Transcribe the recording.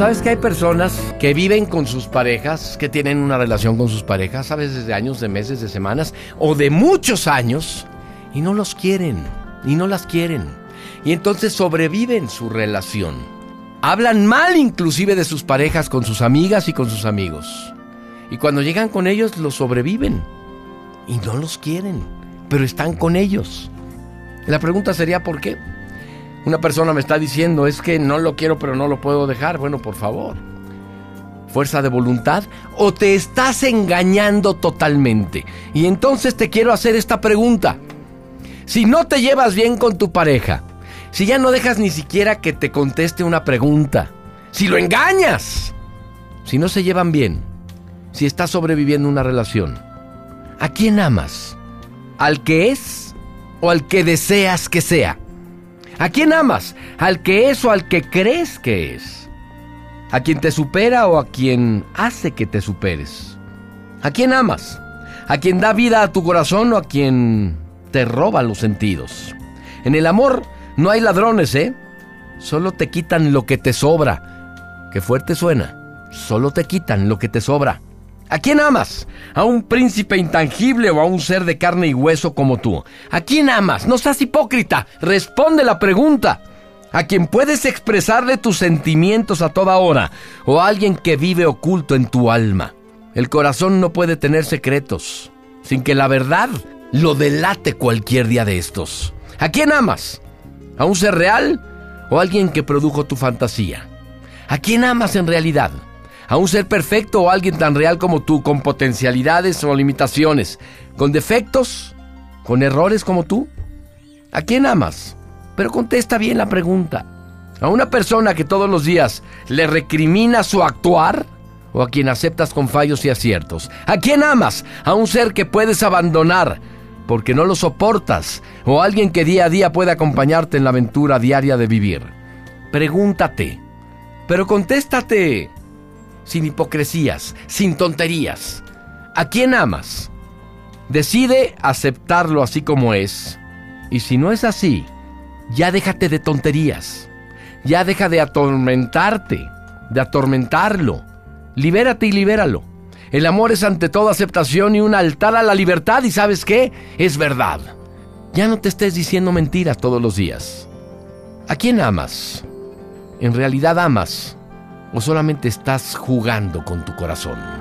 sabes que hay personas que viven con sus parejas, que tienen una relación con sus parejas, a veces de años, de meses, de semanas o de muchos años y no los quieren y no las quieren. Y entonces sobreviven su relación. Hablan mal inclusive de sus parejas con sus amigas y con sus amigos. Y cuando llegan con ellos los sobreviven. Y no los quieren, pero están con ellos. La pregunta sería ¿por qué? Una persona me está diciendo, es que no lo quiero pero no lo puedo dejar. Bueno, por favor. ¿Fuerza de voluntad? ¿O te estás engañando totalmente? Y entonces te quiero hacer esta pregunta. Si no te llevas bien con tu pareja, si ya no dejas ni siquiera que te conteste una pregunta, si lo engañas, si no se llevan bien, si estás sobreviviendo una relación, ¿a quién amas? ¿Al que es o al que deseas que sea? ¿A quién amas? ¿Al que es o al que crees que es? ¿A quien te supera o a quien hace que te superes? ¿A quién amas? ¿A quien da vida a tu corazón o a quien te roba los sentidos? En el amor no hay ladrones, ¿eh? Solo te quitan lo que te sobra. Qué fuerte suena. Solo te quitan lo que te sobra. ¿A quién amas? ¿A un príncipe intangible o a un ser de carne y hueso como tú? ¿A quién amas? No seas hipócrita. Responde la pregunta. ¿A quien puedes expresarle tus sentimientos a toda hora? ¿O a alguien que vive oculto en tu alma? El corazón no puede tener secretos, sin que la verdad lo delate cualquier día de estos. ¿A quién amas? ¿A un ser real o a alguien que produjo tu fantasía? ¿A quién amas en realidad? A un ser perfecto o alguien tan real como tú, con potencialidades o limitaciones, con defectos, con errores como tú? ¿A quién amas? Pero contesta bien la pregunta. ¿A una persona que todos los días le recrimina su actuar? ¿O a quien aceptas con fallos y aciertos? ¿A quién amas? ¿A un ser que puedes abandonar porque no lo soportas? ¿O a alguien que día a día puede acompañarte en la aventura diaria de vivir? Pregúntate. Pero contéstate sin hipocresías, sin tonterías. ¿A quién amas? Decide aceptarlo así como es. Y si no es así, ya déjate de tonterías. Ya deja de atormentarte, de atormentarlo. Libérate y libéralo. El amor es ante todo aceptación y un altar a la libertad y sabes qué? Es verdad. Ya no te estés diciendo mentiras todos los días. ¿A quién amas? ¿En realidad amas? O solamente estás jugando con tu corazón?